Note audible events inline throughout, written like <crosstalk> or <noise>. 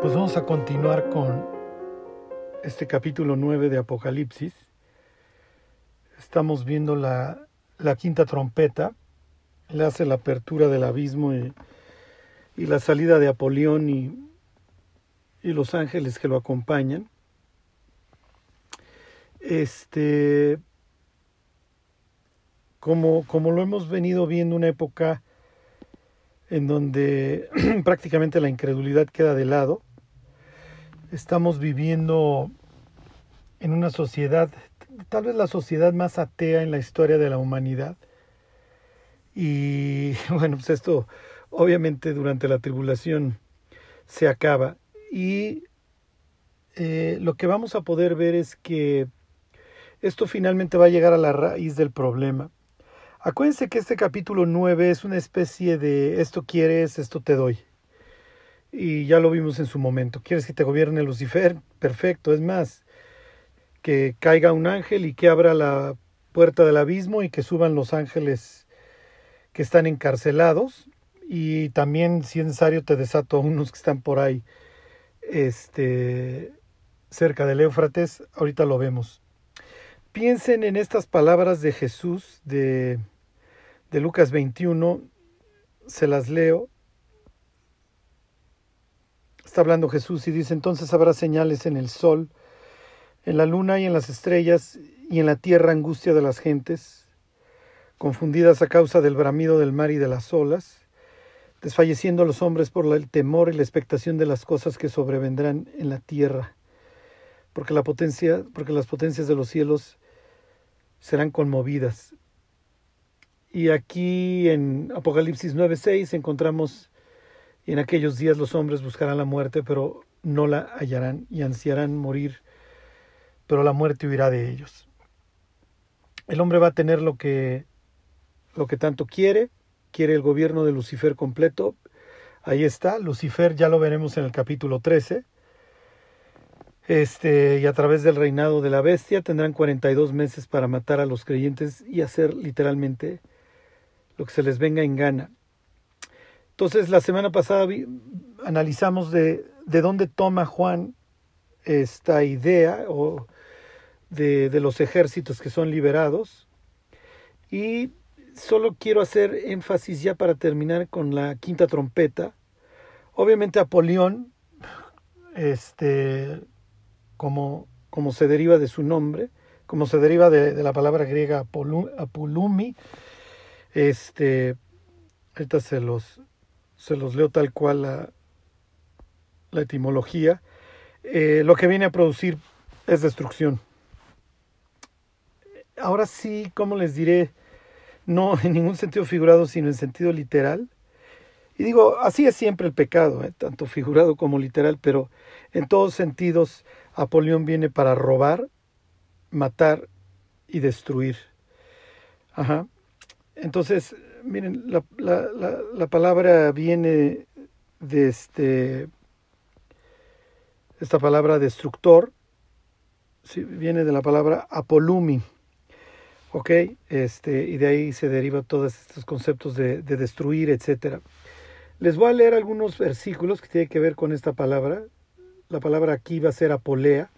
Pues vamos a continuar con este capítulo 9 de Apocalipsis. Estamos viendo la, la quinta trompeta. Le hace la apertura del abismo y, y la salida de Apolión y, y, los ángeles que lo acompañan. Este, como, como lo hemos venido viendo, una época en donde <clears throat> prácticamente la incredulidad queda de lado. Estamos viviendo en una sociedad, tal vez la sociedad más atea en la historia de la humanidad. Y <laughs> bueno, pues esto obviamente durante la tribulación se acaba. Y eh, lo que vamos a poder ver es que esto finalmente va a llegar a la raíz del problema. Acuérdense que este capítulo 9 es una especie de esto quieres, esto te doy. Y ya lo vimos en su momento. ¿Quieres que te gobierne Lucifer? Perfecto. Es más, que caiga un ángel y que abra la puerta del abismo y que suban los ángeles que están encarcelados. Y también, si es necesario, te desato a unos que están por ahí este, cerca del Éufrates. Ahorita lo vemos. Piensen en estas palabras de Jesús de, de Lucas 21, se las leo. Está hablando Jesús y dice, entonces habrá señales en el sol, en la luna y en las estrellas, y en la tierra angustia de las gentes, confundidas a causa del bramido del mar y de las olas, desfalleciendo los hombres por el temor y la expectación de las cosas que sobrevendrán en la tierra, porque la potencia, porque las potencias de los cielos serán conmovidas. Y aquí en Apocalipsis 9:6 encontramos, en aquellos días los hombres buscarán la muerte, pero no la hallarán, y ansiarán morir, pero la muerte huirá de ellos. El hombre va a tener lo que, lo que tanto quiere, quiere el gobierno de Lucifer completo. Ahí está, Lucifer ya lo veremos en el capítulo 13 este, y a través del reinado de la bestia tendrán 42 meses para matar a los creyentes y hacer literalmente lo que se les venga en gana. Entonces, la semana pasada analizamos de, de dónde toma Juan esta idea o de, de los ejércitos que son liberados. Y solo quiero hacer énfasis ya para terminar con la quinta trompeta. Obviamente Apolión, este, como, como se deriva de su nombre, como se deriva de, la palabra griega apulumi. Este, ahorita se los, se los leo tal cual la, la etimología. Eh, lo que viene a producir es destrucción. Ahora sí, como les diré, no <laughs> en ningún sentido figurado, sino en sentido literal. Y digo, así es siempre el pecado, ¿eh? tanto figurado como literal, pero en todos sentidos Apolión viene para robar, matar y destruir. Ajá. Entonces, miren, la, la, la, la palabra viene de este, esta palabra destructor, viene de la palabra apolumi, ¿ok? Este, y de ahí se derivan todos estos conceptos de, de destruir, etc. Les voy a leer algunos versículos que tienen que ver con esta palabra, la palabra aquí va a ser apolea,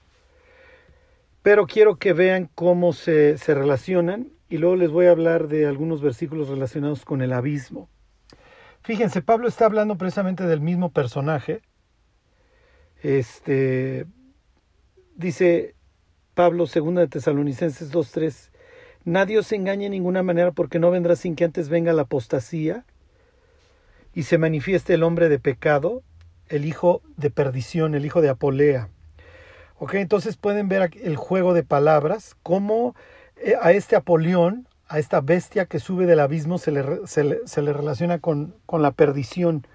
pero quiero que vean cómo se, se relacionan y luego les voy a hablar de algunos versículos relacionados con el abismo. Fíjense, Pablo está hablando precisamente del mismo personaje. Este dice Pablo, segunda de Tesalonicenses 2:3, nadie os engañe en ninguna manera porque no vendrá sin que antes venga la apostasía y se manifieste el hombre de pecado, el hijo de perdición, el hijo de Apolea. Ok, entonces pueden ver el juego de palabras, cómo a este Apolión, a esta bestia que sube del abismo, se le, se le, se le relaciona con, con, la perdición,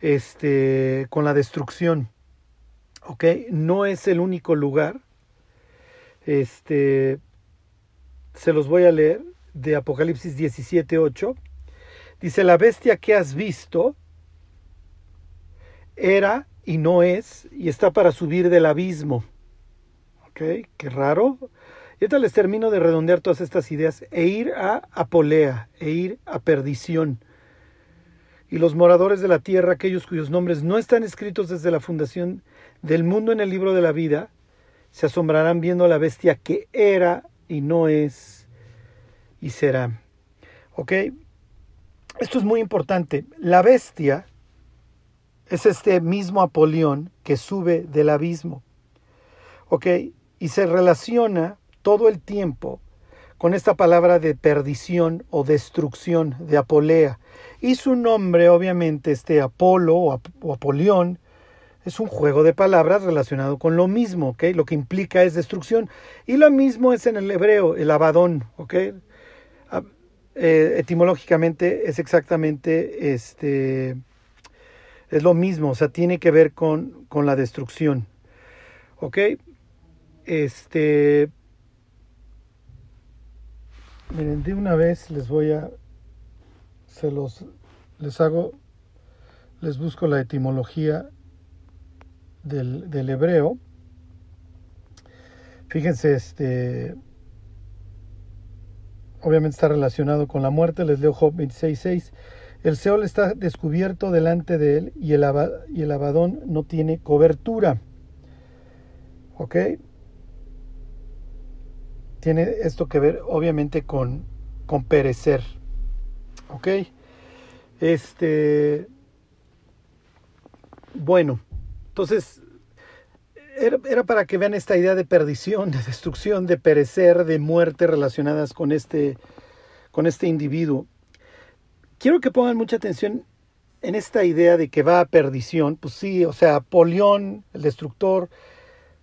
este, con la destrucción. Ok, no es el único lugar. Este, se los voy a leer de Apocalipsis 17, 8. Dice, la bestia que has visto, era y no es, y está para subir del abismo. ¿Ok? Qué raro. Y ahorita les termino de redondear todas estas ideas. E ir a Apolea, e ir a perdición. y los moradores de la tierra, aquellos cuyos nombres no están escritos desde la fundación del mundo en el libro de la vida, se asombrarán viendo a la bestia que era y no es y será. ¿Ok? Esto es muy importante. La bestia es este mismo Apolión que sube del abismo. ¿Ok? Y se relaciona todo el tiempo con esta palabra de perdición o destrucción de Apolea. Y su nombre, obviamente, este Apolo o, Apolión, es un juego de palabras relacionado con lo mismo. Lo que implica es destrucción. Y lo mismo es en el hebreo, el abadón. Ah, eh, etimológicamente es exactamente este es lo mismo, o sea, tiene que ver con, con la destrucción. ¿Ok? Este. Miren, de una vez les voy a. Se los. Les hago. Les busco la etimología del, del hebreo. Fíjense, este. Obviamente está relacionado con la muerte. Les leo Job 26.6. El Seol está descubierto delante de él y el, y el abadón no tiene cobertura. ¿Ok? Tiene esto que ver obviamente con, con perecer. ¿Ok? Este... Bueno, entonces era, era, para que vean esta idea de perdición, de destrucción, de perecer, de muerte relacionadas con este, con este individuo quiero que pongan mucha atención en esta idea de que va a perdición. Pues sí, o sea, Polión, el destructor,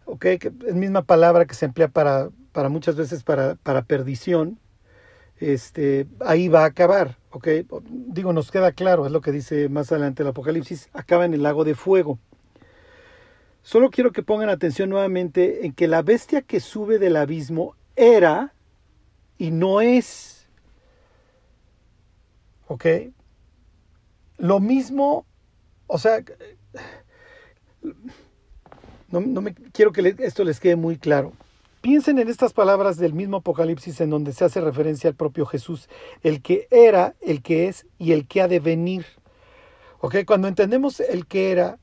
ok, que es misma palabra que se emplea para, para muchas veces para, para perdición. Este, ahí va a acabar, ok. Digo, nos queda claro, es lo que dice más adelante el Apocalipsis, acaba en el lago de fuego. Solo quiero que pongan atención nuevamente en que la bestia que sube del abismo era y no es ¿Ok? Lo mismo, o sea, no, me quiero que esto les quede muy claro. Piensen en estas palabras del mismo Apocalipsis en donde se hace referencia al propio Jesús, el que era, el que es y el que ha de venir. ¿Ok? Cuando entendemos el que era,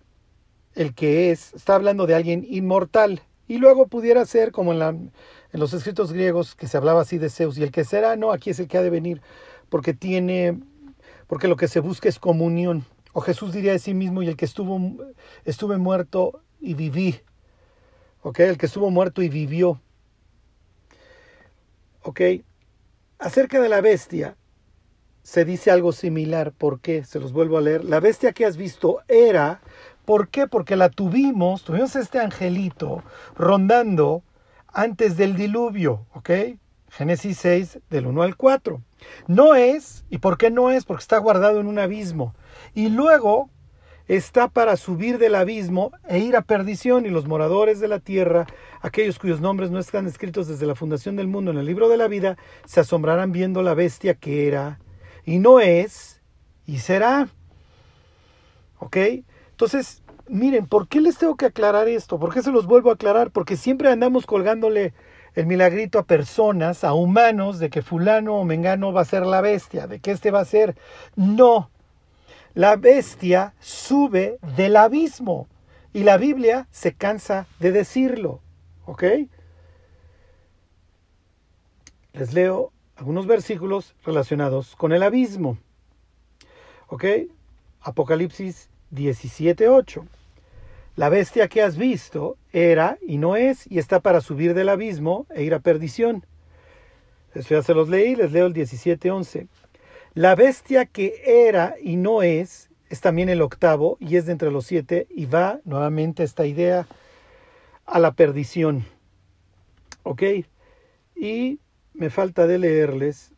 el que es, está hablando de alguien inmortal. Y luego pudiera ser como en, los escritos griegos que se hablaba así de Zeus. Y el que será, no, aquí es el que ha de venir, porque tiene porque lo que se busca es comunión. O Jesús diría de sí mismo, y el que estuvo, estuve muerto y viví. ¿Ok? El que estuvo muerto y vivió. ¿Ok? Acerca de la bestia, se dice algo similar. ¿Por qué? Se los vuelvo a leer. La bestia que has visto era, ¿por qué? Porque la tuvimos, tuvimos este angelito rondando antes del diluvio, ¿ok? Génesis 6 del 1 al 4. No es, ¿y por qué no es? Porque está guardado en un abismo. Y luego está para subir del abismo e ir a perdición, y los moradores de la tierra, aquellos cuyos nombres no están escritos desde la fundación del mundo en el libro de la vida, se asombrarán viendo la bestia que era, y no es, y será. ¿Ok? Entonces, miren, ¿por qué les tengo que aclarar esto? ¿Por qué se los vuelvo a aclarar? Porque siempre andamos colgándole el milagrito a personas, a humanos, de que fulano o mengano va a ser la bestia, de que este va a ser. No, la bestia sube del abismo y la Biblia se cansa de decirlo. ¿Ok? Les leo algunos versículos relacionados con el abismo. ¿Ok? Apocalipsis 17.8. La bestia que has visto era y no es y está para subir del abismo e ir a perdición. Eso ya se los leí, les leo el 17.11. La bestia que era y no es es también el octavo y es de entre los siete y va nuevamente esta idea a la perdición. ¿Ok? Y me falta de leerles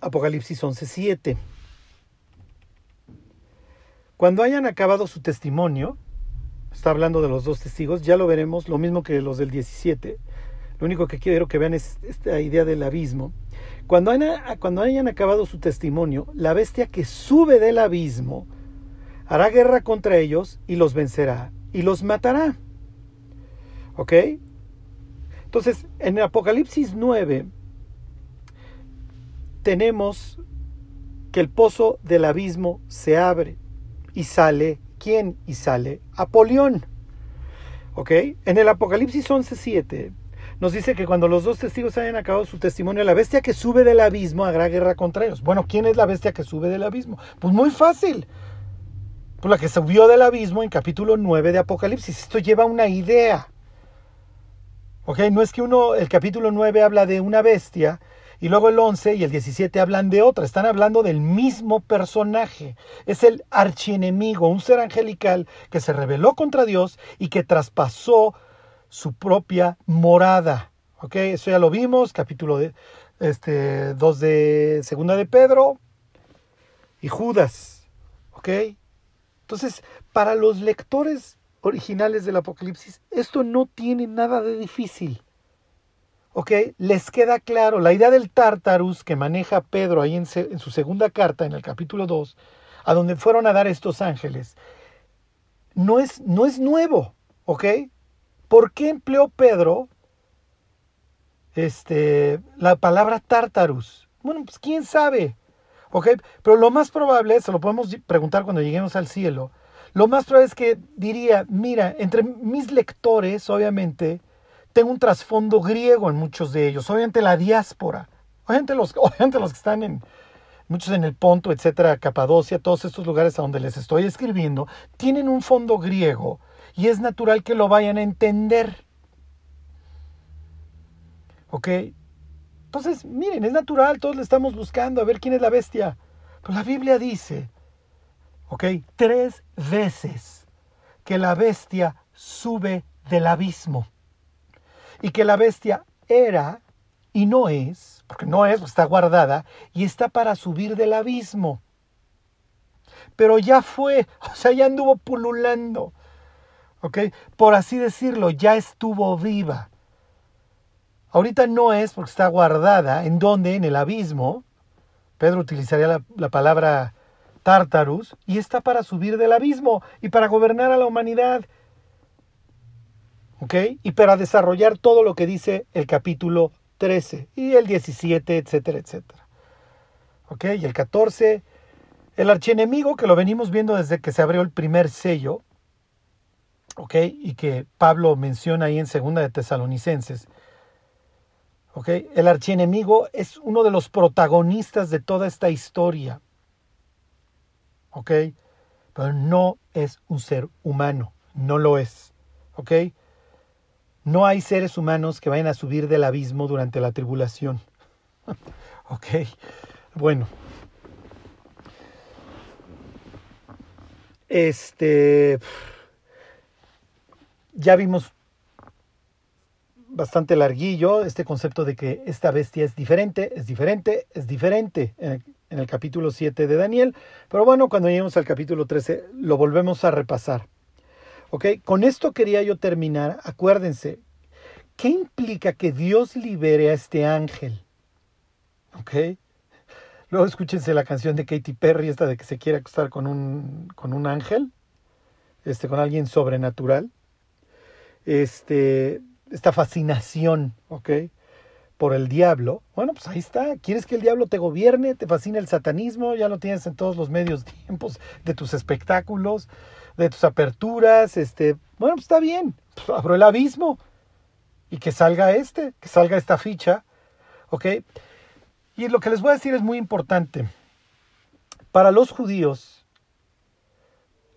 Apocalipsis 11.7. Cuando hayan acabado su testimonio, está hablando de los dos testigos, ya lo veremos, lo mismo que los del 17. Lo único que quiero que vean es esta idea del abismo. Cuando hayan, cuando hayan acabado su testimonio, la bestia que sube del abismo hará guerra contra ellos y los vencerá y los matará. ¿Ok? Entonces, en el Apocalipsis 9 tenemos que el pozo del abismo se abre y sale, ¿quién? Y sale Apolión. ¿Ok? En el Apocalipsis 11.7 nos dice que cuando los dos testigos hayan acabado su testimonio, la bestia que sube del abismo hará guerra contra ellos. Bueno, ¿quién es la bestia que sube del abismo? Pues muy fácil. Pues la que subió del abismo en capítulo 9 de Apocalipsis. Esto lleva una idea. ¿Ok? No es que uno, el capítulo 9 habla de una bestia y luego el 11 y el 17 hablan de otra. Están hablando del mismo personaje. Es el archienemigo, un ser angelical que se rebeló contra Dios y que traspasó su propia morada. ¿Ok? Eso ya lo vimos, capítulo de, este, 2 de Segunda de Pedro y Judas. ¿Ok? Entonces, para los lectores originales del Apocalipsis, esto no tiene nada de difícil. ¿Ok? Les queda claro. La idea del Tartarus que maneja Pedro ahí en, su segunda carta, en el capítulo 2, a donde fueron a dar estos ángeles, no es, no es nuevo. ¿Ok? ¿Por qué empleó Pedro este, la palabra Tartarus? Bueno, pues quién sabe. Pero lo más probable, se lo podemos preguntar cuando lleguemos al cielo, lo más probable es que diría, mira, entre mis lectores, obviamente, tengo un trasfondo griego en muchos de ellos, obviamente la diáspora, obviamente los, <laughs> obviamente los que están en, muchos en el Ponto, etcétera, Capadocia, todos estos lugares a donde les estoy escribiendo, tienen un fondo griego y es natural que lo vayan a entender. ¿Ok? Entonces, miren, es natural, todos le estamos buscando a ver quién es la bestia. Pero la Biblia dice, ¿ok? Tres veces que la bestia sube del abismo. Y que la bestia era y no es, porque no es, está guardada, y está para subir del abismo. Pero ya fue, <laughs> o sea, ya anduvo pululando. Por así decirlo, ya estuvo viva. Ahorita no es porque está guardada. ¿En dónde? En el abismo. Pedro utilizaría la, la palabra Tartarus y está para subir del abismo y para gobernar a la humanidad. ¿Ok? Y para desarrollar todo lo que dice el capítulo 13 y el 17, etcétera, etcétera. ¿Ok? Y el 14, el archienemigo que lo venimos viendo desde que se abrió el primer sello, ¿ok? Y que Pablo menciona ahí en Segunda de Tesalonicenses. ¿ok? El archienemigo es uno de los protagonistas de toda esta historia. ¿ok? Pero no es un ser humano, no lo es. ¿ok? No hay seres humanos que vayan a subir del abismo durante la tribulación. <laughs> ¿ok? Bueno. Este ya vimos bastante larguillo este concepto de que esta bestia es diferente, es diferente, es diferente en el, capítulo 7 de Daniel. Pero bueno, cuando lleguemos al capítulo 13 lo volvemos a repasar. ¿Ok? Con esto quería yo terminar. Acuérdense, ¿qué implica que Dios libere a este ángel? ¿Ok? Luego escúchense la canción de Katy Perry, esta de que se quiere acostar con un, con un ángel, este, con alguien sobrenatural este, esta fascinación, ¿ok? Por el diablo. Bueno, pues ahí está. ¿Quieres que el diablo te gobierne? ¿Te fascina el satanismo? Ya lo tienes en todos los medios tiempos de tus espectáculos, de tus aperturas. Este, bueno, pues está bien. Pues abro el abismo y que salga este, que salga esta ficha, ¿ok? Y lo que les voy a decir es muy importante. Para los judíos,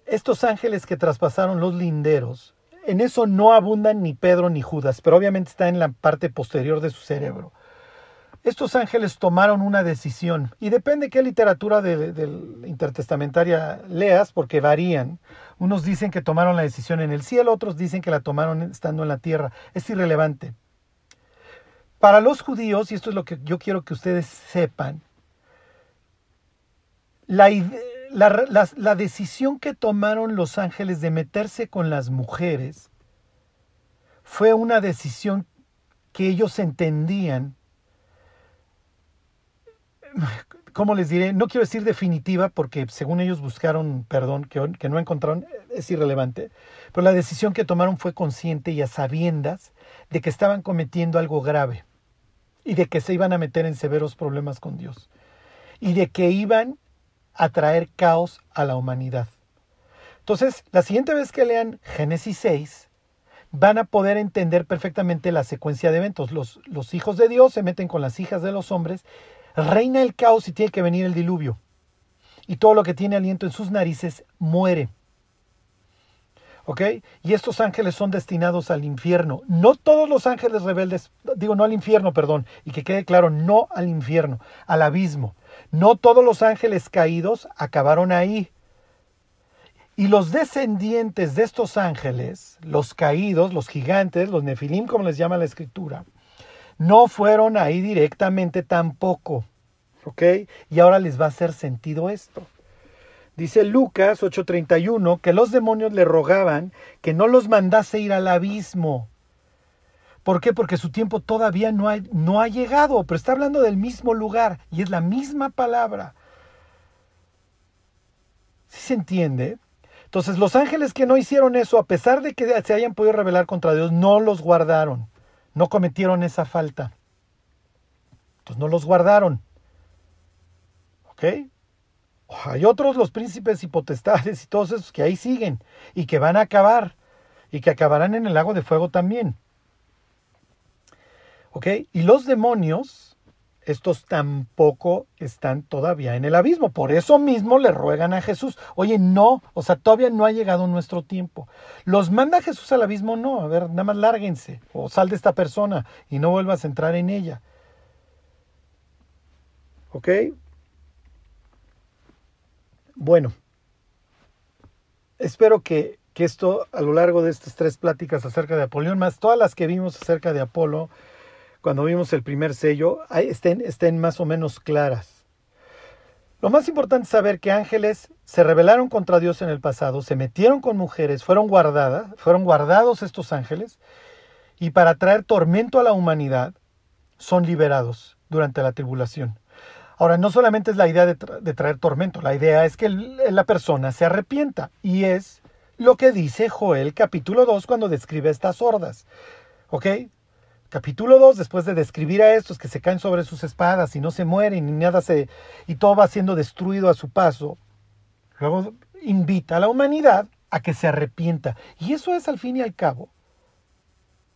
estos ángeles que traspasaron los linderos en eso no abundan ni Pedro ni Judas, pero obviamente está en la parte posterior de su cerebro. Estos ángeles tomaron una decisión, y depende qué literatura de, intertestamentaria leas, porque varían. Unos dicen que tomaron la decisión en el cielo, otros dicen que la tomaron estando en la tierra. Es irrelevante. Para los judíos, y esto es lo que yo quiero que ustedes sepan, la idea la, decisión que tomaron los ángeles de meterse con las mujeres fue una decisión que ellos entendían, ¿cómo les diré? No quiero decir definitiva porque según ellos buscaron perdón, que, que no encontraron, es irrelevante, pero la decisión que tomaron fue consciente y a sabiendas de que estaban cometiendo algo grave y de que se iban a meter en severos problemas con Dios y de que iban a traer caos a la humanidad. Entonces, la siguiente vez que lean Génesis 6, van a poder entender perfectamente la secuencia de eventos. Los, los hijos de Dios se meten con las hijas de los hombres, reina el caos y tiene que venir el diluvio. Y todo lo que tiene aliento en sus narices muere. ¿Ok? Y estos ángeles son destinados al infierno. No todos los ángeles rebeldes, digo no al infierno, perdón, y que quede claro, no al infierno, al abismo. No todos los ángeles caídos acabaron ahí. Y los descendientes de estos ángeles, los caídos, los gigantes, los nefilim, como les llama la escritura, no fueron ahí directamente tampoco. ¿Ok? Y ahora les va a hacer sentido esto. Dice Lucas 8:31 que los demonios le rogaban que no los mandase ir al abismo. ¿Por qué? Porque su tiempo todavía no ha, llegado, pero está hablando del mismo lugar y es la misma palabra. ¿Sí se entiende? Entonces los ángeles que no hicieron eso, a pesar de que se hayan podido rebelar contra Dios, no los guardaron, no cometieron esa falta. Entonces no los guardaron. ¿Ok? Hay otros, los príncipes y potestades y todos esos que ahí siguen y que van a acabar y que acabarán en el lago de fuego también. ¿Ok? Y los demonios, estos tampoco están todavía en el abismo. Por eso mismo le ruegan a Jesús. Oye, no, o sea, todavía no ha llegado nuestro tiempo. ¿Los manda Jesús al abismo? No, a ver, nada más lárguense o sal de esta persona y no vuelvas a entrar en ella. ¿Ok? Bueno, espero que, esto a lo largo de estas tres pláticas acerca de Apolión, más todas las que vimos acerca de Apolo, cuando vimos el primer sello, estén, estén más o menos claras. Lo más importante es saber que ángeles se rebelaron contra Dios en el pasado, se metieron con mujeres, fueron guardadas, fueron guardados estos ángeles, y para traer tormento a la humanidad, son liberados durante la tribulación. Ahora, no solamente es la idea de, traer tormento, la idea es que la persona se arrepienta. Y es lo que dice Joel capítulo 2 cuando describe estas hordas. ¿Ok? Capítulo 2, después de describir a estos que se caen sobre sus espadas y no se mueren y nada se. y todo va siendo destruido a su paso, luego invita a la humanidad a que se arrepienta. Y eso es al fin y al cabo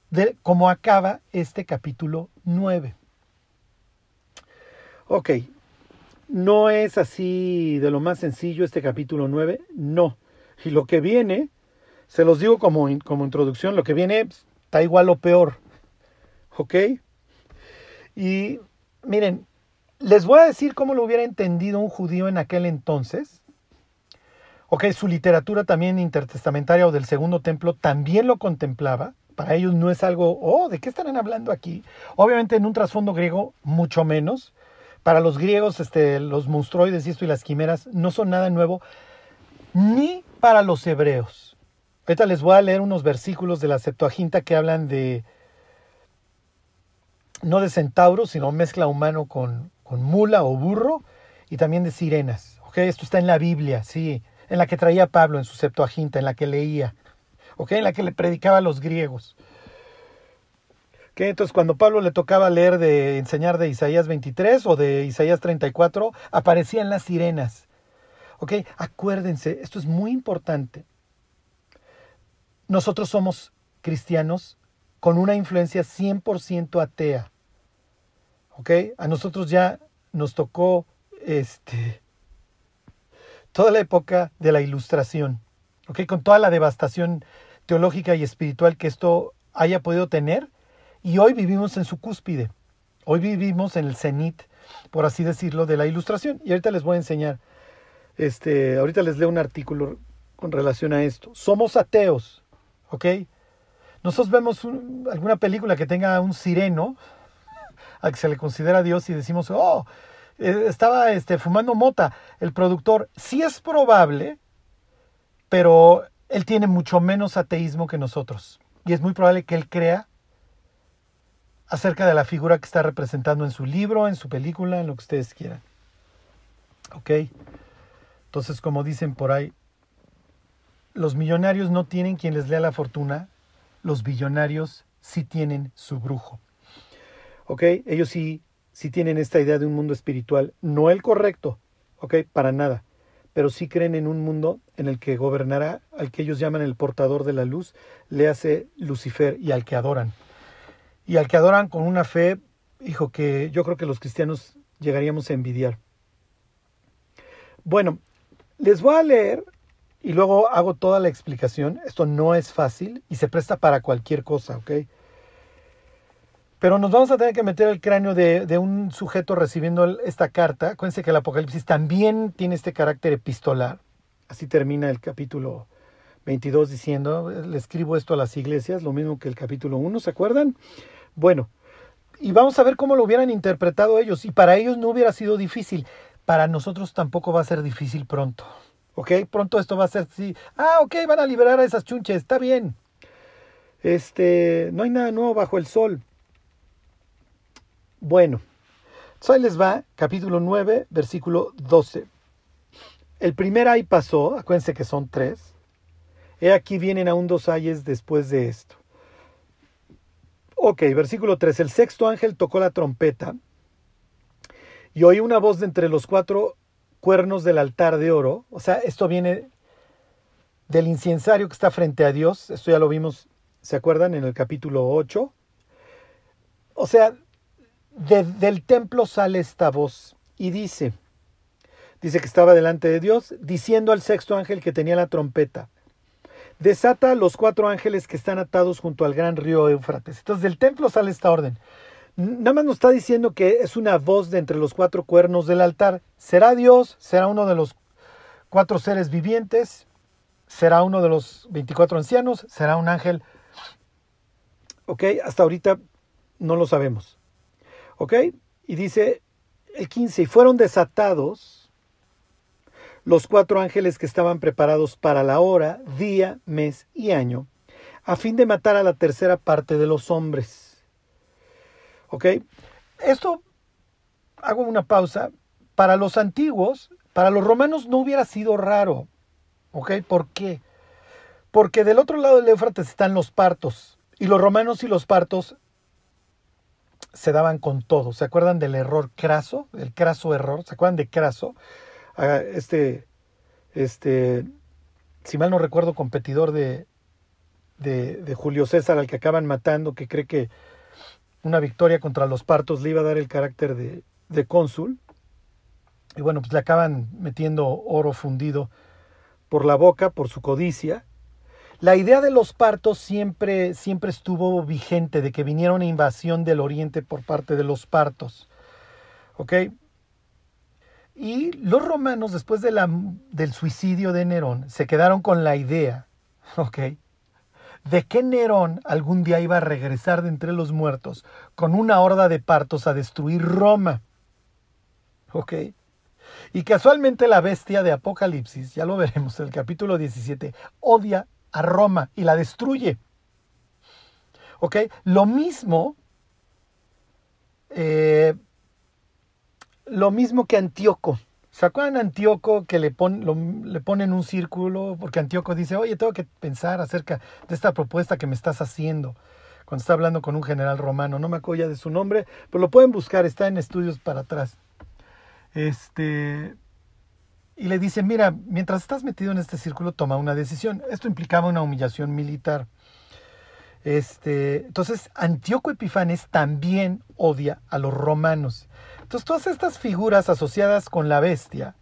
de cómo acaba este capítulo 9. Ok, no es así de lo más sencillo este capítulo 9, no. Y lo que viene, se los digo como, como introducción, lo que viene pues, está igual o peor. ¿Ok? Y miren, les voy a decir cómo lo hubiera entendido un judío en aquel entonces. Ok, su literatura también intertestamentaria o del segundo templo también lo contemplaba. Para ellos no es algo, oh, ¿de qué estarán hablando aquí? Obviamente en un trasfondo griego mucho menos. Para los griegos, este, los monstruoides y esto y las quimeras no son nada nuevo, ni para los hebreos. Ahorita les voy a leer unos versículos de la Septuaginta que hablan de, no de centauros, sino mezcla humano con, con mula o burro, y también de sirenas. ¿okay? Esto está en la Biblia, sí, en la que traía Pablo en su Septuaginta, en la que leía, ¿okay? en la que le predicaba a los griegos. Entonces, cuando Pablo le tocaba leer de enseñar de Isaías 23 o de Isaías 34, aparecían las sirenas. ¿Ok? Acuérdense, esto es muy importante. Nosotros somos cristianos con una influencia 100% atea. ¿Ok? A nosotros ya nos tocó este, toda la época de la ilustración. ¿Ok? Con toda la devastación teológica y espiritual que esto haya podido tener y hoy vivimos en su cúspide. Hoy vivimos en el cenit, por así decirlo, de la ilustración. Y ahorita les voy a enseñar. Este, ahorita les leo un artículo con relación a esto. Somos ateos, ¿ok? Nosotros vemos alguna película que tenga un sireno al que se le considera Dios y decimos, oh, eh, estaba este, fumando mota. El productor, sí es probable, pero él tiene mucho menos ateísmo que nosotros. Y es muy probable que él crea acerca de la figura que está representando en su libro, en su película, en lo que ustedes quieran. ¿Ok? Entonces, como dicen por ahí, los millonarios no tienen quien les lea la fortuna, los billonarios sí tienen su brujo. ¿Ok? Ellos sí, sí tienen esta idea de un mundo espiritual, no el correcto, ¿ok? Para nada. pero sí creen en un mundo en el que gobernará al que ellos llaman el portador de la luz, le hace Lucifer y al que adoran. Y al que adoran con una fe, hijo, que yo creo que los cristianos llegaríamos a envidiar. Bueno, les voy a leer y luego hago toda la explicación. Esto no es fácil y se presta para cualquier cosa, ¿ok? Pero nos vamos a tener que meter el cráneo de, un sujeto recibiendo esta carta. Acuérdense que el Apocalipsis también tiene este carácter epistolar. Así termina el capítulo 22 diciendo, le escribo esto a las iglesias, lo mismo que el capítulo 1, ¿se acuerdan? Bueno, y vamos a ver cómo lo hubieran interpretado ellos. Y para ellos no hubiera sido difícil. Para nosotros tampoco va a ser difícil pronto. ¿Ok? Pronto esto va a ser así. Ah, ok, van a liberar a esas chunches, está bien. Este, no hay nada nuevo bajo el sol. Bueno, ahí les va, capítulo 9, versículo 12. El primer ay pasó, acuérdense que son tres. He aquí vienen aún dos ayes después de esto. Ok, versículo 3. El sexto ángel tocó la trompeta y oí una voz de entre los cuatro cuernos del altar de oro. O sea, esto viene del incensario que está frente a Dios. Esto ya lo vimos, ¿se acuerdan? En el capítulo 8. O sea, del templo sale esta voz y dice, dice que estaba delante de Dios, diciendo al sexto ángel que tenía la trompeta, desata los cuatro ángeles que están atados junto al gran río Éufrates. Entonces del templo sale esta orden. Nada más nos está diciendo que es una voz de entre los cuatro cuernos del altar. ¿Será Dios? ¿Será uno de los cuatro seres vivientes? ¿Será uno de los 24 ancianos? ¿Será un ángel? Ok, hasta ahorita no lo sabemos. Ok, y dice el 15, y fueron desatados los cuatro ángeles que estaban preparados para la hora, día, mes y año, a fin de matar a la tercera parte de los hombres ¿Ok? Esto, hago una pausa, para los antiguos, para los romanos no hubiera sido raro. ¿Ok? ¿Por qué? Porque del otro lado del Éufrates están los partos. Y los romanos y los partos se daban con todo. ¿Se acuerdan del error craso? El craso error. ¿Se acuerdan de craso? Ah, este, este, si mal no recuerdo, competidor de, de, de Julio César, al que acaban matando, que cree que una victoria contra los partos le iba a dar el carácter de, cónsul. Y bueno, pues le acaban metiendo oro fundido por la boca, por su codicia. La idea de los partos siempre, siempre estuvo vigente, de que viniera una invasión del oriente por parte de los partos. ¿Ok? Y los romanos, después del suicidio de Nerón, se quedaron con la idea, ¿ok? De que Nerón algún día iba a regresar de entre los muertos con una horda de partos a destruir Roma. ¿Ok? Y casualmente la bestia de Apocalipsis, ya lo veremos en el capítulo 17, odia a Roma y la destruye. ¿Ok? Lo mismo, eh, lo mismo que Antíoco. ¿Se acuerdan Antíoco que le, le ponen un círculo? Porque Antíoco dice, oye, tengo que pensar acerca de esta propuesta que me estás haciendo. Cuando está hablando con un general romano, no me acuerdo ya de su nombre, pero lo pueden buscar, está en estudios para atrás. Este, y le dice, mira, mientras estás metido en este círculo, toma una decisión. Esto implicaba una humillación militar. Este, entonces, Antíoco Epifanes también odia a los romanos. Entonces, todas estas figuras asociadas con la bestia,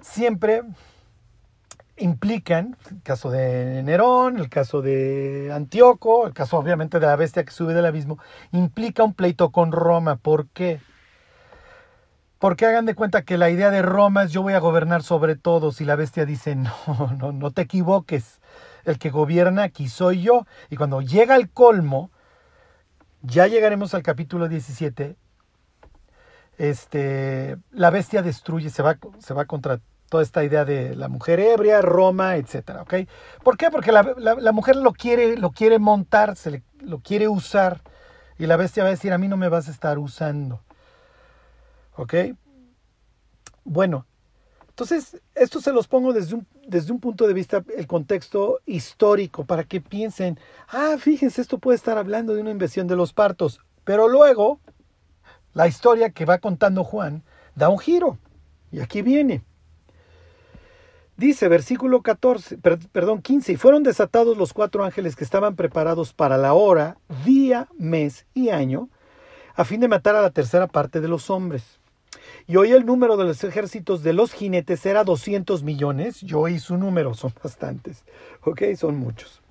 siempre implican, el caso de Nerón, el caso de Antíoco, el caso obviamente de la bestia que sube del abismo, implica un pleito con Roma. ¿Por qué? Porque hagan de cuenta que la idea de Roma es yo voy a gobernar sobre todos y la bestia dice, <laughs> no, no, no te equivoques, el que gobierna aquí soy yo. Y cuando llega al colmo, ya llegaremos al capítulo 17, este, la bestia destruye, se va, se va contra toda esta idea de la mujer ebria, Roma, etcétera, ¿ok? ¿Por qué? Porque la, mujer lo quiere, lo quiere montar, se lo quiere usar, y la bestia va a decir, a mí no me vas a estar usando, ¿ok? Bueno, entonces, esto se los pongo desde un, desde un punto de vista, el contexto histórico, para que piensen, ah, fíjense, esto puede estar hablando de una inversión de los partos, pero luego la historia que va contando Juan da un giro. Y aquí viene. Dice, versículo 14, perdón, 15, y fueron desatados los cuatro ángeles que estaban preparados para la hora, día, mes y año, a fin de matar a la tercera parte de los hombres. Y hoy el número de los ejércitos de los jinetes era 200 millones. Yo oí su número, son bastantes. Ok, son muchos.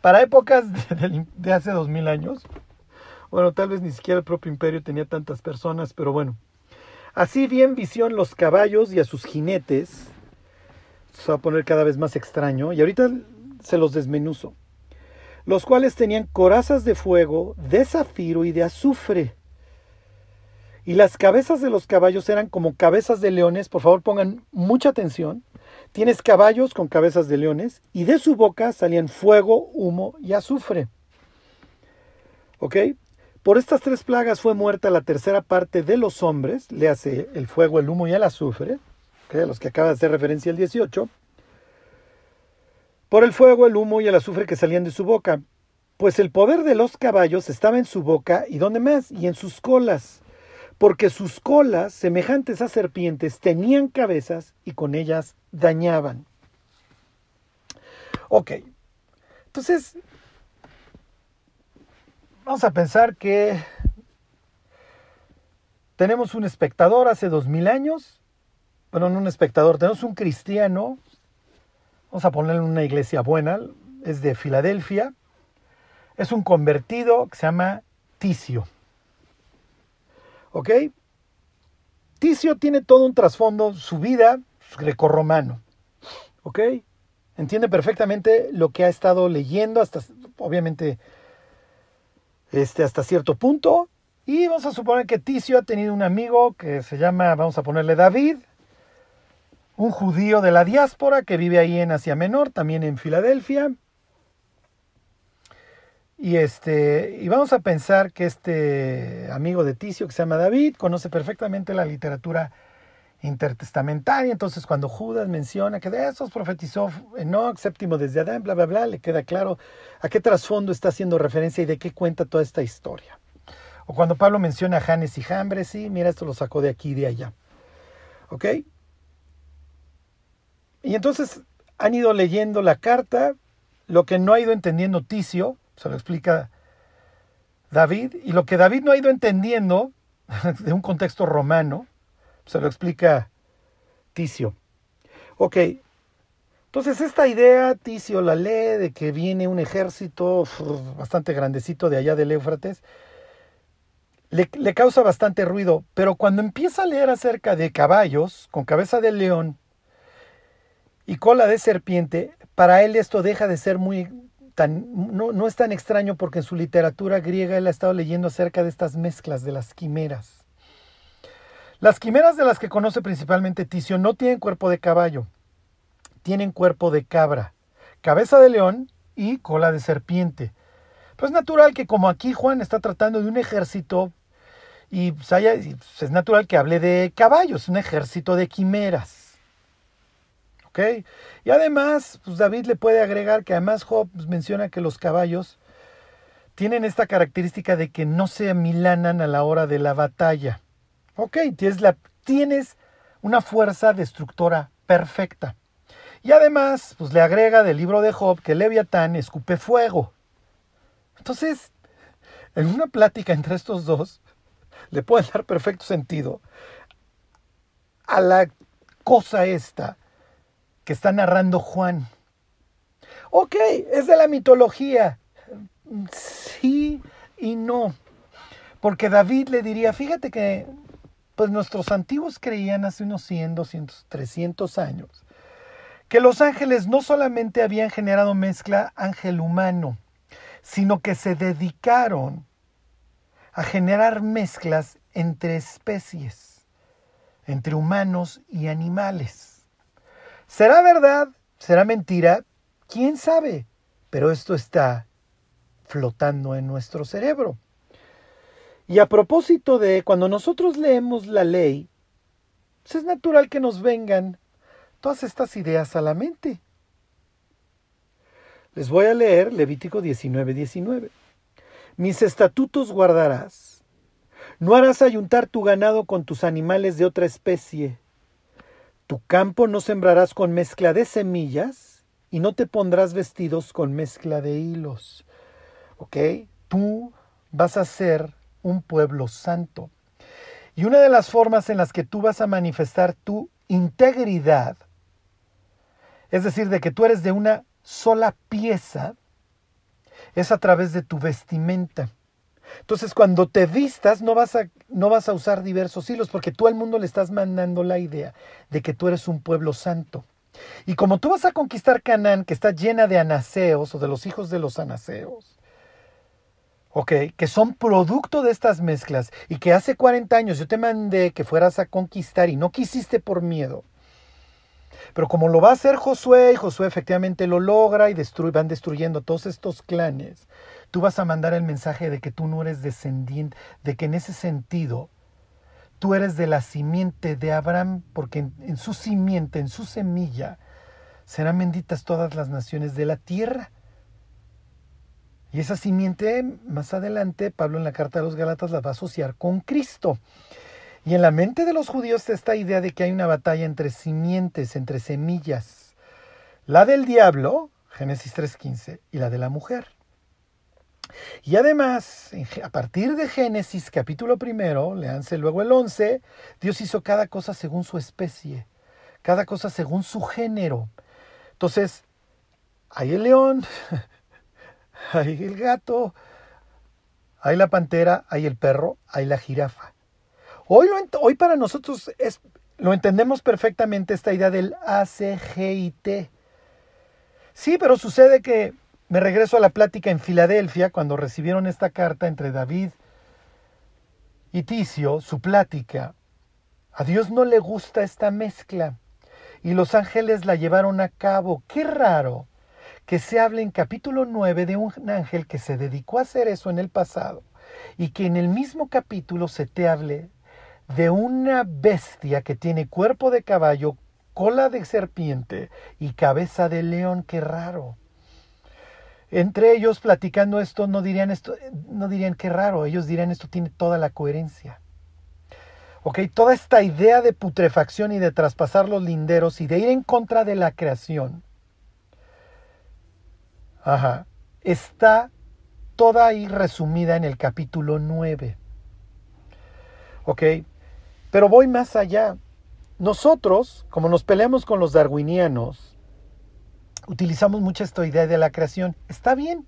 Para épocas de, de hace 2000 años, bueno, tal vez ni siquiera el propio imperio tenía tantas personas, pero bueno. Así bien visión los caballos y a sus jinetes, se va a poner cada vez más extraño, y ahorita se los desmenuzo, los cuales tenían corazas de fuego, de zafiro y de azufre. Y las cabezas de los caballos eran como cabezas de leones, por favor pongan mucha atención. Tienes caballos con cabezas de leones y de su boca salían fuego, humo y azufre. ¿Ok? Por estas tres plagas fue muerta la tercera parte de los hombres, le hace el fuego, el humo y el azufre, a los que acaba de hacer referencia el 18, por el fuego, el humo y el azufre que salían de su boca, pues el poder de los caballos estaba en su boca y donde más, y en sus colas, porque sus colas, semejantes a serpientes, tenían cabezas y con ellas dañaban. Ok, entonces vamos a pensar que tenemos un espectador hace dos mil años bueno, no un espectador, tenemos un cristiano, vamos a ponerle una iglesia buena, es de Filadelfia, es un convertido que se llama Ticio. ¿Ok? Ticio tiene todo un trasfondo, su vida grecorromano. ¿Ok? Entiende perfectamente lo que ha estado leyendo, hasta, obviamente, este, hasta cierto punto. Y vamos a suponer que Ticio ha tenido un amigo que se llama, vamos a ponerle David, un judío de la diáspora que vive ahí en Asia Menor, también en Filadelfia. Y, este, y vamos a pensar que este amigo de Ticio, que se llama David, conoce perfectamente la literatura intertestamentaria. Entonces, cuando Judas menciona que de esos profetizó Enoch, séptimo desde Adán, bla, bla, bla, le queda claro a qué trasfondo está haciendo referencia y de qué cuenta toda esta historia. O cuando Pablo menciona a Janes y Jambres, sí, mira, esto lo sacó de aquí y de allá. ¿Ok? Y entonces han ido leyendo la carta, lo que no ha ido entendiendo Ticio, se lo explica David, y lo que David no ha ido entendiendo <laughs> de un contexto romano, se lo explica Ticio. Ok, entonces esta idea Ticio la lee de que viene un ejército bastante grandecito de allá del Éufrates, le, le causa bastante ruido, pero cuando empieza a leer acerca de caballos con cabeza de león, y cola de serpiente, para él esto deja de ser muy tan, no, no es tan extraño porque en su literatura griega él ha estado leyendo acerca de estas mezclas de las quimeras. Las quimeras de las que conoce principalmente Ticio no tienen cuerpo de caballo, tienen cuerpo de cabra, cabeza de león y cola de serpiente. Pues es natural que como aquí Juan está tratando de un ejército y pues, pues, es natural que hable de caballos, un ejército de quimeras. Y además, pues David le puede agregar que además Job pues, menciona que los caballos tienen esta característica de que no se amilanan a la hora de la batalla. Ok, tienes, la, tienes una fuerza destructora perfecta. Y además, pues le agrega del libro de Job que Leviatán escupe fuego. Entonces, en una plática entre estos dos, le puede dar perfecto sentido a la cosa esta que está narrando Juan. Ok, es de la mitología. Sí y no. Porque David le diría, fíjate que pues nuestros antiguos creían hace unos 100, 200, 300 años que los ángeles no solamente habían generado mezcla ángel-humano, sino que se dedicaron a generar mezclas entre especies, entre humanos y animales. ¿Será verdad? ¿Será mentira? ¿Quién sabe? Pero esto está flotando en nuestro cerebro. Y a propósito de cuando nosotros leemos la ley, pues es natural que nos vengan todas estas ideas a la mente. Les voy a leer Levítico 19, 19. Mis estatutos guardarás. No harás ayuntar tu ganado con tus animales de otra especie Tu campo no sembrarás con mezcla de semillas y no te pondrás vestidos con mezcla de hilos. ¿Ok? Tú vas a ser un pueblo santo. Y una de las formas en las que tú vas a manifestar tu integridad, es decir, de que tú eres de una sola pieza, es a través de tu vestimenta. Entonces, cuando te vistas, no vas, a, no vas a usar diversos hilos, porque tú al mundo le estás mandando la idea de que tú eres un pueblo santo. Y como tú vas a conquistar Canaán, que está llena de anaseos o de los hijos de los anaseos, Que son producto de estas mezclas y que hace 40 años yo te mandé que fueras a conquistar y no quisiste por miedo. Pero como lo va a hacer Josué, y Josué efectivamente lo logra y van destruyendo todos estos clanes, tú vas a mandar el mensaje de que tú no eres descendiente, de que en ese sentido tú eres de la simiente de Abraham, porque en, en su simiente, en su semilla, serán benditas todas las naciones de la tierra. Y esa simiente, más adelante, Pablo en la carta a los Galatas la va a asociar con Cristo. Y en la mente de los judíos esta idea de que hay una batalla entre simientes, entre semillas. La del diablo, Génesis 3.15, y la de la mujer. Y además, a partir de Génesis capítulo primero, leanse luego el 11, Dios hizo cada cosa según su especie, cada cosa según su género. Entonces, hay el león, <laughs> hay el gato, hay la pantera, hay el perro, hay la jirafa. Hoy, hoy para nosotros es, lo entendemos perfectamente esta idea del ACGIT. Sí, pero sucede que me regreso a la plática en Filadelfia cuando recibieron esta carta entre David y Ticio, su plática. A Dios no le gusta esta mezcla y los ángeles la llevaron a cabo. Qué raro que se hable en capítulo 9 de un ángel que se dedicó a hacer eso en el pasado y que en el mismo capítulo se te hable de una bestia que tiene cuerpo de caballo, cola de serpiente y cabeza de león. Qué raro. Entre ellos platicando esto no dirían esto, no dirían qué raro, ellos dirían esto tiene toda la coherencia. Ok, toda esta idea de putrefacción y de traspasar los linderos y de ir en contra de la creación. Ajá, está toda ahí resumida en el capítulo 9. Ok, pero voy más allá. Nosotros, como nos peleamos con los darwinianos, utilizamos mucho esta idea de la creación. Está bien.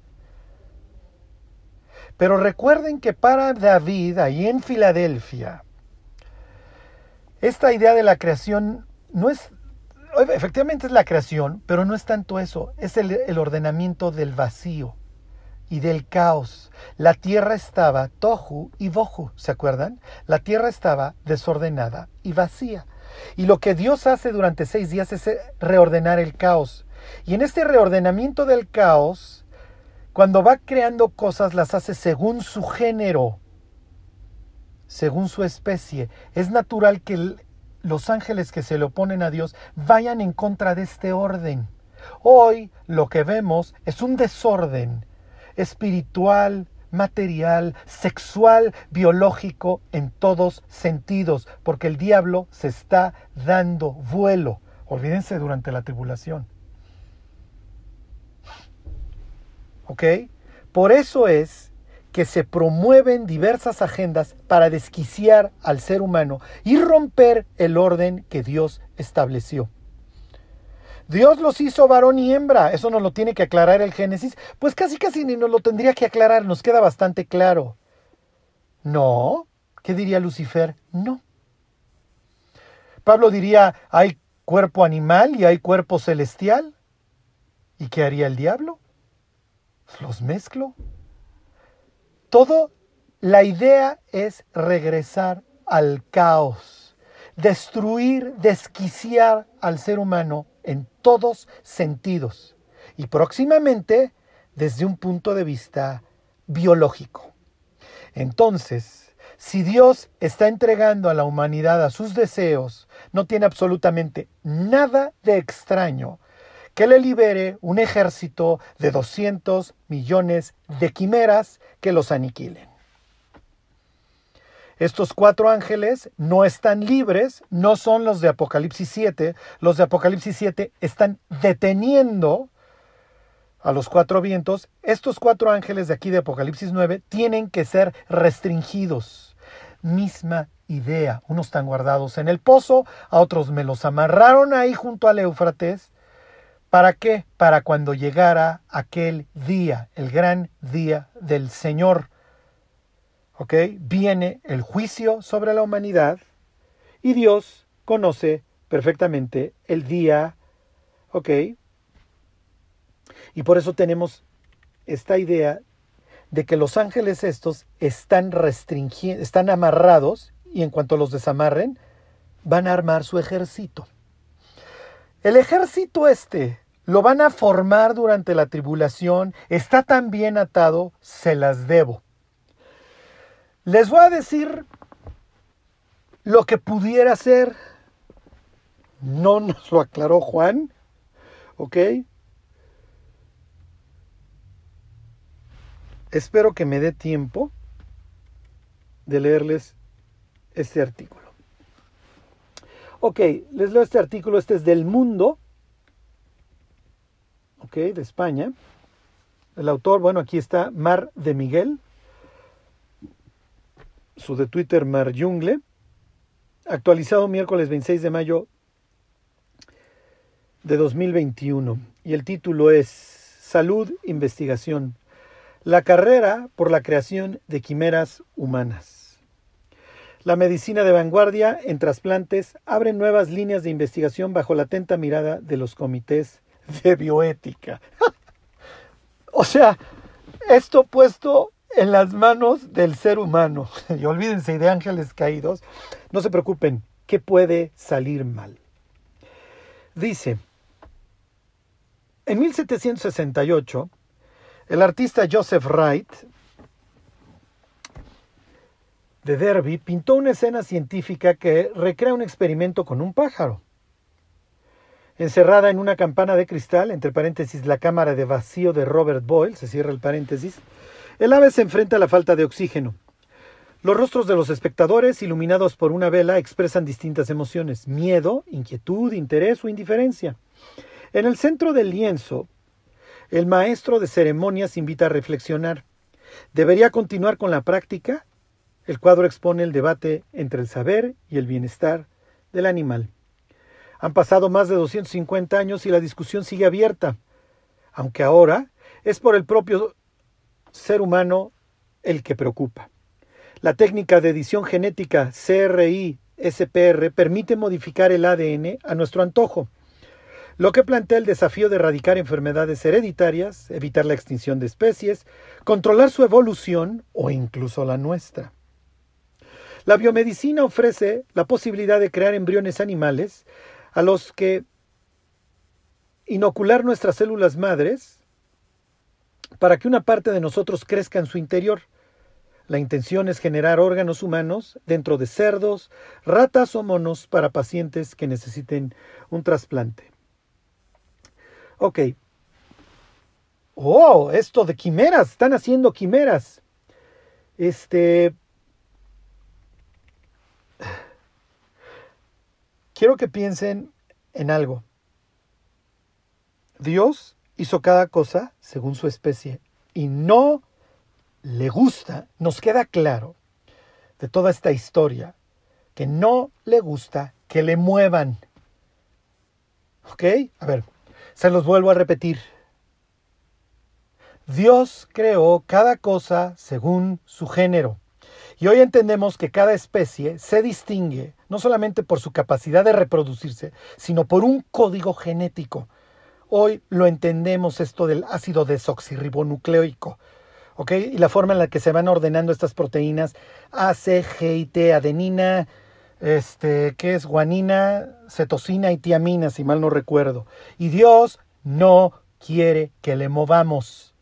Pero recuerden que para David, ahí en Filadelfia, esta idea de la creación no es, efectivamente es la creación, pero no es tanto eso, es el, el ordenamiento del vacío y del caos. La tierra estaba tohu y bohu, ¿se acuerdan? La tierra estaba desordenada y vacía. Y lo que Dios hace durante seis días es reordenar el caos. Y en este reordenamiento del caos, cuando va creando cosas, las hace según su género, según su especie. Es natural que los ángeles que se le oponen a Dios vayan en contra de este orden. Hoy lo que vemos es un desorden espiritual, material, sexual, biológico, en todos sentidos, porque el diablo se está dando vuelo. Olvídense durante la tribulación. ¿Ok? Por eso es que se promueven diversas agendas para desquiciar al ser humano y romper el orden que Dios estableció. Dios los hizo varón y hembra. Eso nos lo tiene que aclarar el Génesis. Pues casi casi ni nos lo tendría que aclarar. Nos queda bastante claro. No. ¿Qué diría Lucifer? No. Pablo diría, hay cuerpo animal y hay cuerpo celestial. ¿Y qué haría el diablo? Los mezclo. Todo, la idea es regresar al caos, destruir, desquiciar al ser humano en todos sentidos y próximamente desde un punto de vista biológico. Entonces, si Dios está entregando a la humanidad a sus deseos, no tiene absolutamente nada de extraño que le libere un ejército de 200 millones de quimeras que los aniquilen. Estos cuatro ángeles no están libres, no son los de Apocalipsis 7. Los de Apocalipsis 7 están deteniendo a los cuatro vientos. Estos cuatro ángeles de aquí de Apocalipsis 9 tienen que ser restringidos. Misma idea. Unos están guardados en el pozo, a otros me los amarraron ahí junto al Éufrates. ¿Para qué? Para cuando llegara aquel día, el gran día del Señor Viene el juicio sobre la humanidad y Dios conoce perfectamente el día, ¿ok? Y por eso tenemos esta idea de que los ángeles estos están restringidos, están amarrados y en cuanto los desamarren, van a armar su ejército. El ejército este lo van a formar durante la tribulación, está tan bien atado, se las debo. Les voy a decir lo que pudiera ser. No nos lo aclaró Juan. ¿Ok? Espero que me dé tiempo de leerles este artículo. Ok, les leo este artículo. Este es del Mundo. Ok, de España. El autor, bueno, aquí está Mar de Miguel su de Twitter Mar Jungle, actualizado miércoles 26 de mayo de 2021. Y el título es Salud, Investigación. La carrera por la creación de quimeras humanas. La medicina de vanguardia en trasplantes abre nuevas líneas de investigación bajo la atenta mirada de los comités de bioética. <laughs> o sea, esto puesto en las manos del ser humano. <laughs> Y olvídense de ángeles caídos. No se preocupen, ¿qué puede salir mal? Dice, en 1768, el artista Joseph Wright de Derby pintó una escena científica que recrea un experimento con un pájaro. Encerrada en una campana de cristal, entre paréntesis la cámara de vacío de Robert Boyle, se cierra el paréntesis, el ave se enfrenta a la falta de oxígeno. Los rostros de los espectadores, iluminados por una vela, expresan distintas emociones, miedo, inquietud, interés o indiferencia. En el centro del lienzo, el maestro de ceremonias invita a reflexionar. ¿Debería continuar con la práctica? El cuadro expone el debate entre el saber y el bienestar del animal. Han pasado más de 250 años y la discusión sigue abierta, aunque ahora es por el propio ser humano el que preocupa. La técnica de edición genética CRI-SPR permite modificar el ADN a nuestro antojo, lo que plantea el desafío de erradicar enfermedades hereditarias, evitar la extinción de especies, controlar su evolución o incluso la nuestra. La biomedicina ofrece la posibilidad de crear embriones animales a los que inocular nuestras células madres para que una parte de nosotros crezca en su interior. La intención es generar órganos humanos dentro de cerdos, ratas o monos para pacientes que necesiten un trasplante. Ok. Oh, esto de quimeras, están haciendo quimeras. Este... Quiero que piensen en algo. Dios hizo cada cosa según su especie y no le gusta, nos queda claro de toda esta historia, que no le gusta que le muevan. ¿Ok? A ver, se los vuelvo a repetir. Dios creó cada cosa según su género. Y hoy entendemos que cada especie se distingue no solamente por su capacidad de reproducirse, sino por un código genético Hoy lo entendemos esto del ácido desoxirribonucleico, ¿ok? Y la forma en la que se van ordenando estas proteínas A, C, G y T, adenina, este, ¿qué es? Guanina, cetosina y tiamina, si mal no recuerdo. Y Dios no quiere que le movamos.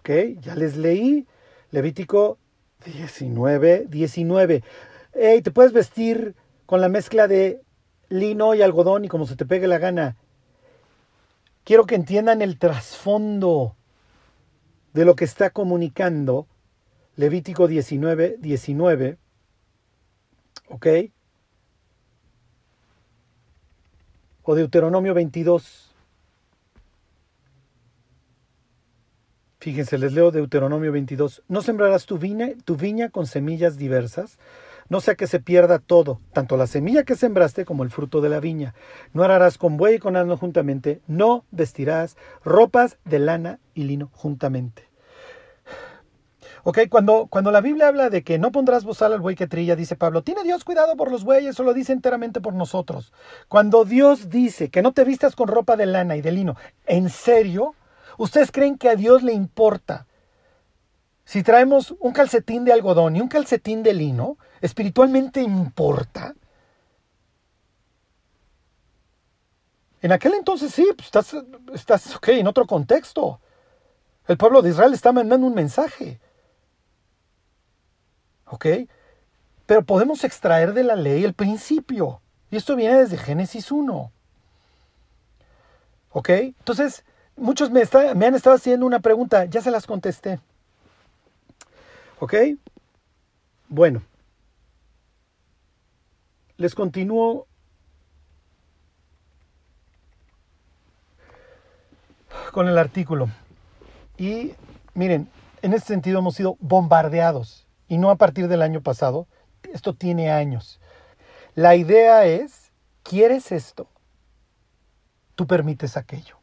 ¿Ok? Ya les leí Levítico 19, 19. Hey, te puedes vestir con la mezcla de lino y algodón y como se te pegue la gana. Quiero que entiendan el trasfondo de lo que está comunicando Levítico 19, 19. ¿Ok? O Deuteronomio 22. Fíjense, les leo Deuteronomio 22. No sembrarás tu viña, tu viña con semillas diversas, no sea que se pierda todo, tanto la semilla que sembraste como el fruto de la viña. No ararás con buey y con asno juntamente, no vestirás ropas de lana y lino juntamente. Ok, cuando, cuando la Biblia habla de que no pondrás bozal al buey que trilla, dice Pablo, ¿tiene Dios cuidado por los bueyes o lo dice enteramente por nosotros? Cuando Dios dice que no te vistas con ropa de lana y de lino, ¿en serio? ¿Ustedes creen que a Dios le importa? Si traemos un calcetín de algodón y un calcetín de lino, ¿espiritualmente importa? En aquel entonces sí, pues estás, estás ok, en otro contexto. El pueblo de Israel está mandando un mensaje. ¿Ok? Pero podemos extraer de la ley el principio. Y esto viene desde Génesis 1. ¿Ok? Entonces, muchos me, han estado haciendo una pregunta, ya se las contesté. ¿Ok? Bueno. Les continúo con el artículo. Y miren, en este sentido hemos sido bombardeados y no a partir del año pasado. Esto tiene años. La idea es, ¿quieres esto? Tú permites aquello.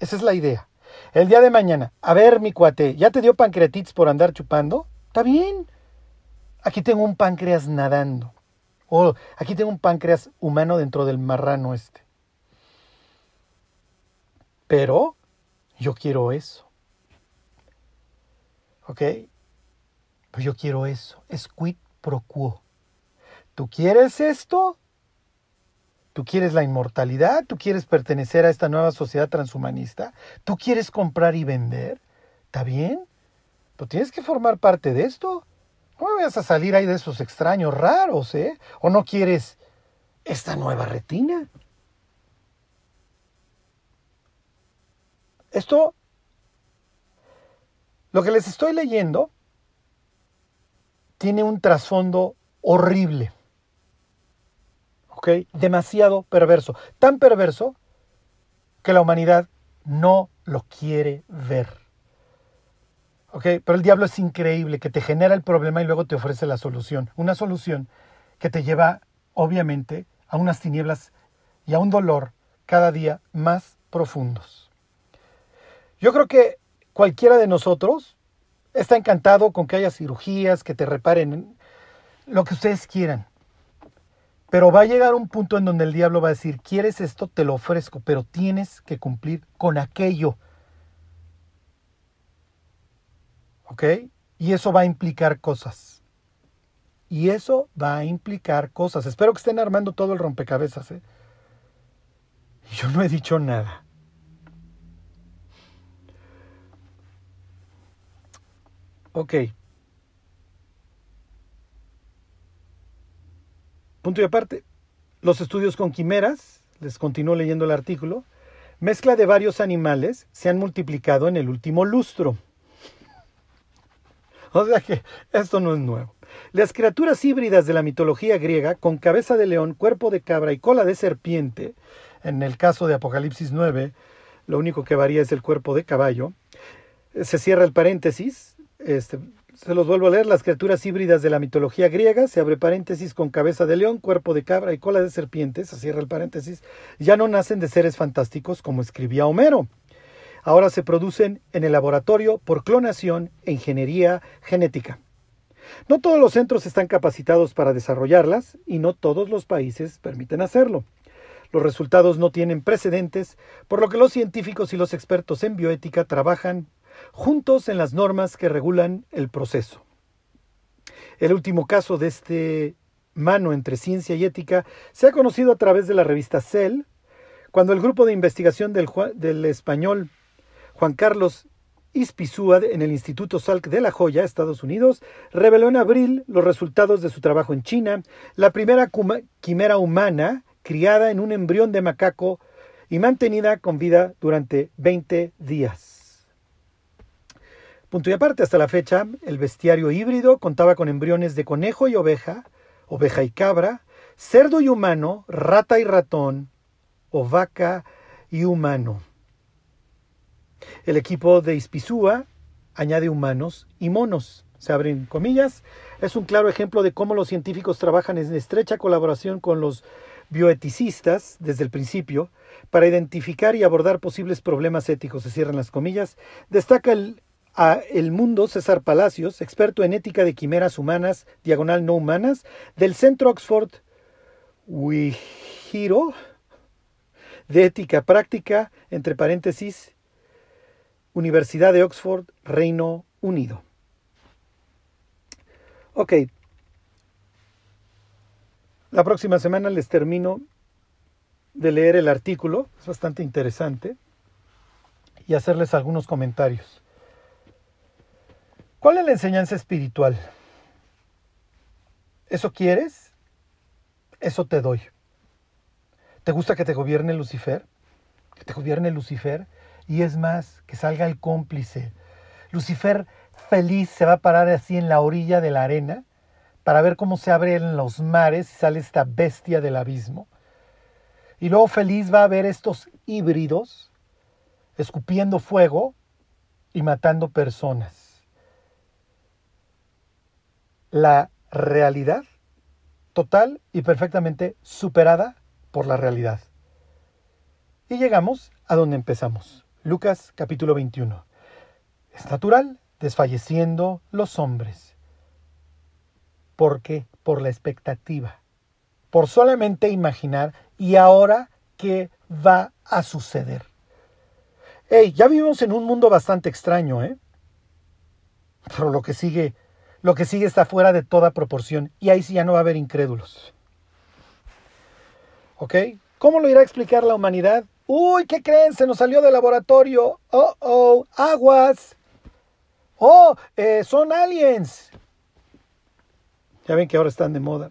Esa es la idea. El día de mañana, a ver mi cuate, ¿ya te dio pancreatitis por andar chupando? Está bien. Aquí tengo un páncreas nadando. O aquí tengo un páncreas humano dentro del marrano este. Pero yo quiero eso. ¿Ok? Pues yo quiero eso. Es quid pro quo. ¿Tú quieres esto? ¿Tú quieres la inmortalidad? ¿Tú quieres pertenecer a esta nueva sociedad transhumanista? ¿Tú quieres comprar y vender? ¿Está bien? Pero tienes que formar parte de esto. No me vayas a salir ahí de esos extraños raros, ¿eh? ¿O no quieres esta nueva retina? Esto, lo que les estoy leyendo, tiene un trasfondo horrible. Demasiado perverso. Tan perverso que la humanidad no lo quiere ver. ¿Ok? Pero el diablo es increíble, que te genera el problema y luego te ofrece la solución. Una solución que te lleva, obviamente, a unas tinieblas y a un dolor cada día más profundos. Yo creo que cualquiera de nosotros está encantado con que haya cirugías, que te reparen, lo que ustedes quieran. Pero va a llegar un punto en donde el diablo va a decir, quieres esto, te lo ofrezco, pero tienes que cumplir con aquello. ¿Ok? Y eso va a implicar cosas. Y eso va a implicar cosas. Espero que estén armando todo el rompecabezas. ¿eh? Yo no he dicho nada. Ok. Punto y aparte. Los estudios con quimeras, les continúo leyendo el artículo, mezcla de varios animales se han multiplicado en el último lustro. O sea que esto no es nuevo. Las criaturas híbridas de la mitología griega, con cabeza de león, cuerpo de cabra y cola de serpiente, en el caso de Apocalipsis 9, lo único que varía es el cuerpo de caballo, se cierra el paréntesis, este, se los vuelvo a leer, las criaturas híbridas de la mitología griega, se abre paréntesis con cabeza de león, cuerpo de cabra y cola de serpiente, se cierra el paréntesis, ya no nacen de seres fantásticos como escribía Homero. Ahora se producen en el laboratorio por clonación e ingeniería genética. No todos los centros están capacitados para desarrollarlas y no todos los países permiten hacerlo. Los resultados no tienen precedentes, por lo que los científicos y los expertos en bioética trabajan juntos en las normas que regulan el proceso. El último caso de este mano entre ciencia y ética se ha conocido a través de la revista Cell, cuando el grupo de investigación del, español Juan Carlos Ispizúa en el Instituto Salk de La Joya, Estados Unidos, reveló en abril los resultados de su trabajo en China, la primera quimera humana criada en un embrión de macaco y mantenida con vida durante 20 días. Punto y aparte, hasta la fecha, el bestiario híbrido contaba con embriones de conejo y oveja, oveja y cabra, cerdo y humano, rata y ratón, o vaca y humano. El equipo de Ispizúa añade humanos y monos. Se abren comillas. Es un claro ejemplo de cómo los científicos trabajan en estrecha colaboración con los bioeticistas desde el principio para identificar y abordar posibles problemas éticos. Se cierran las comillas. Destaca el, a El Mundo César Palacios, experto en ética de quimeras humanas, diagonal no humanas, del Centro Oxford Wigiro de Ética Práctica, entre paréntesis, Universidad de Oxford, Reino Unido. Ok. La próxima semana les termino de leer el artículo, es bastante interesante, y hacerles algunos comentarios. ¿Cuál es la enseñanza espiritual? ¿Eso quieres? Eso te doy. ¿Te gusta que te gobierne Lucifer? Que te gobierne Lucifer. Y es más, que salga el cómplice. Lucifer feliz se va a parar así en la orilla de la arena para ver cómo se abren los mares y sale esta bestia del abismo. Y luego feliz va a ver estos híbridos escupiendo fuego y matando personas. La realidad total y perfectamente superada por la realidad. Y llegamos a donde empezamos. Lucas capítulo 21. Es natural desfalleciendo los hombres. ¿Por qué? Por la expectativa. Por solamente imaginar y ahora qué va a suceder. Hey, ya vivimos en un mundo bastante extraño, ¿eh? Pero lo que sigue, lo que sigue está fuera de toda proporción y ahí sí ya no va a haber incrédulos. ¿Ok? ¿Cómo lo irá a explicar la humanidad? Uy, ¿qué creen? Se nos salió del laboratorio. Oh, oh, aguas. Oh, eh, son aliens. Ya ven que ahora están de moda.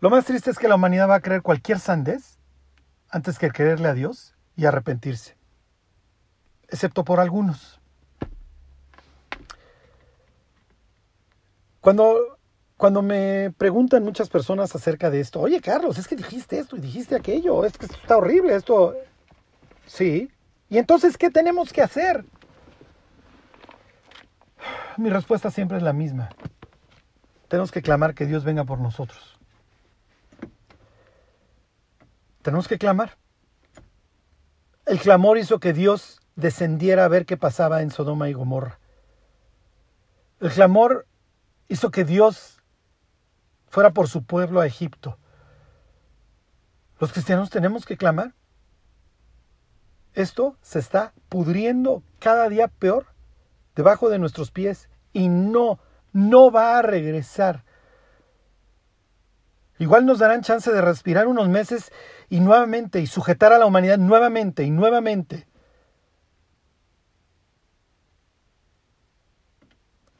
Lo más triste es que la humanidad va a creer cualquier sandez antes que creerle a Dios y arrepentirse. Excepto por algunos. Cuando cuando me preguntan muchas personas acerca de esto, oye Carlos, es que dijiste esto y dijiste aquello, es que está horrible, esto... Sí. ¿Y entonces qué tenemos que hacer? Mi respuesta siempre es la misma. Tenemos que clamar que Dios venga por nosotros. Tenemos que clamar. El clamor hizo que Dios descendiera a ver qué pasaba en Sodoma y Gomorra. El clamor hizo que Dios fuera por su pueblo a Egipto. Los cristianos tenemos que clamar. Esto se está pudriendo cada día peor debajo de nuestros pies y no, no va a regresar. Igual nos darán chance de respirar unos meses y nuevamente y sujetar a la humanidad nuevamente y nuevamente.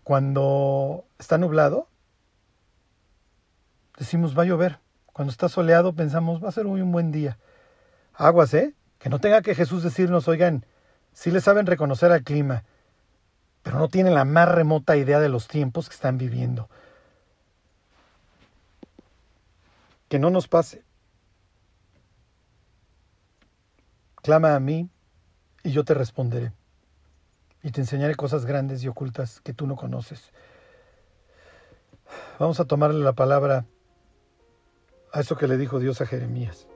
Cuando está nublado, decimos va a llover. Cuando está soleado pensamos va a ser hoy un buen día. Aguas, ¿eh? Que no tenga que Jesús decirnos, oigan, sí le saben reconocer al clima, pero no tienen la más remota idea de los tiempos que están viviendo. Que no nos pase. Clama a mí y yo te responderé. Y te enseñaré cosas grandes y ocultas que tú no conoces. Vamos a tomarle la palabra a eso que le dijo Dios a Jeremías.